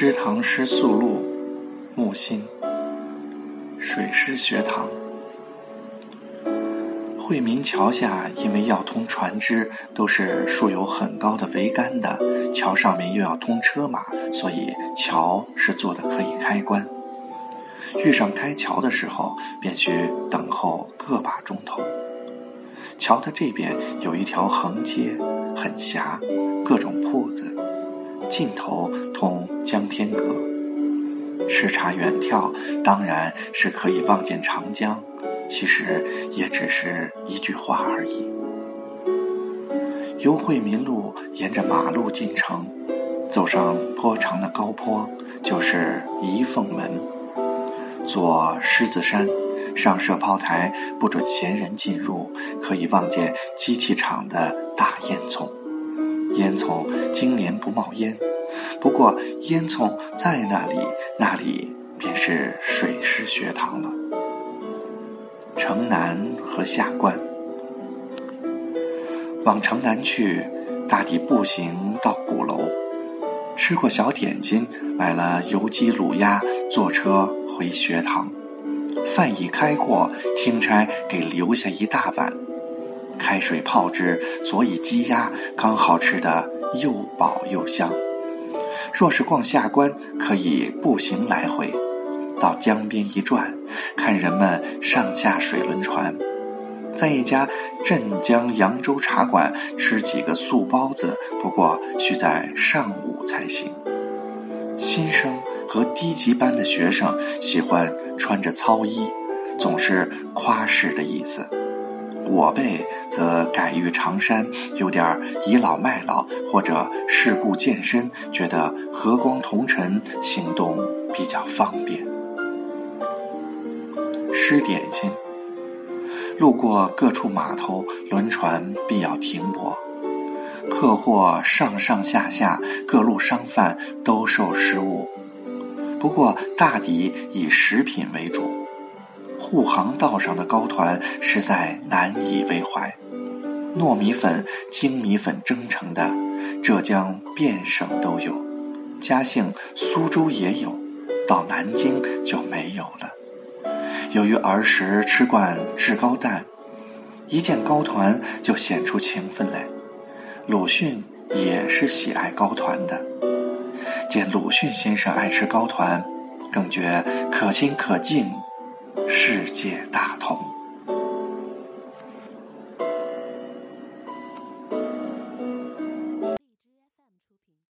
知堂诗宿路，木心。水师学堂。惠民桥下，因为要通船只，都是竖有很高的桅杆的。桥上面又要通车马，所以桥是做的可以开关。遇上开桥的时候，便需等候个把钟头。桥的这边有一条横街，很狭，各种铺子。尽头通江天阁，视察远眺，当然是可以望见长江。其实也只是一句话而已。由惠民路沿着马路进城，走上颇长的高坡，就是仪凤门。左狮子山，上设炮台，不准闲人进入，可以望见机器厂的大烟囱。烟囱经年不冒烟，不过烟囱在那里，那里便是水师学堂了。城南和下关，往城南去，大抵步行到鼓楼，吃过小点心，买了油鸡卤鸭，坐车回学堂。饭已开过，听差给留下一大碗。开水泡之，佐以鸡鸭，刚好吃得又饱又香。若是逛下关，可以步行来回，到江边一转，看人们上下水轮船，在一家镇江扬州茶馆吃几个素包子，不过需在上午才行。新生和低级班的学生喜欢穿着糙衣，总是夸式的意思。我辈则改于长衫，有点倚老卖老，或者世故健身，觉得和光同尘，行动比较方便。吃点心，路过各处码头，轮船必要停泊，客货上上下下，各路商贩都受食物，不过大抵以食品为主。护航道上的糕团实在难以为怀，糯米粉、精米粉蒸成的，浙江遍省都有，嘉兴、苏州也有，到南京就没有了。由于儿时吃惯制糕蛋，一见糕团就显出情分来。鲁迅也是喜爱糕团的，见鲁迅先生爱吃糕团，更觉可亲可敬。世界大同。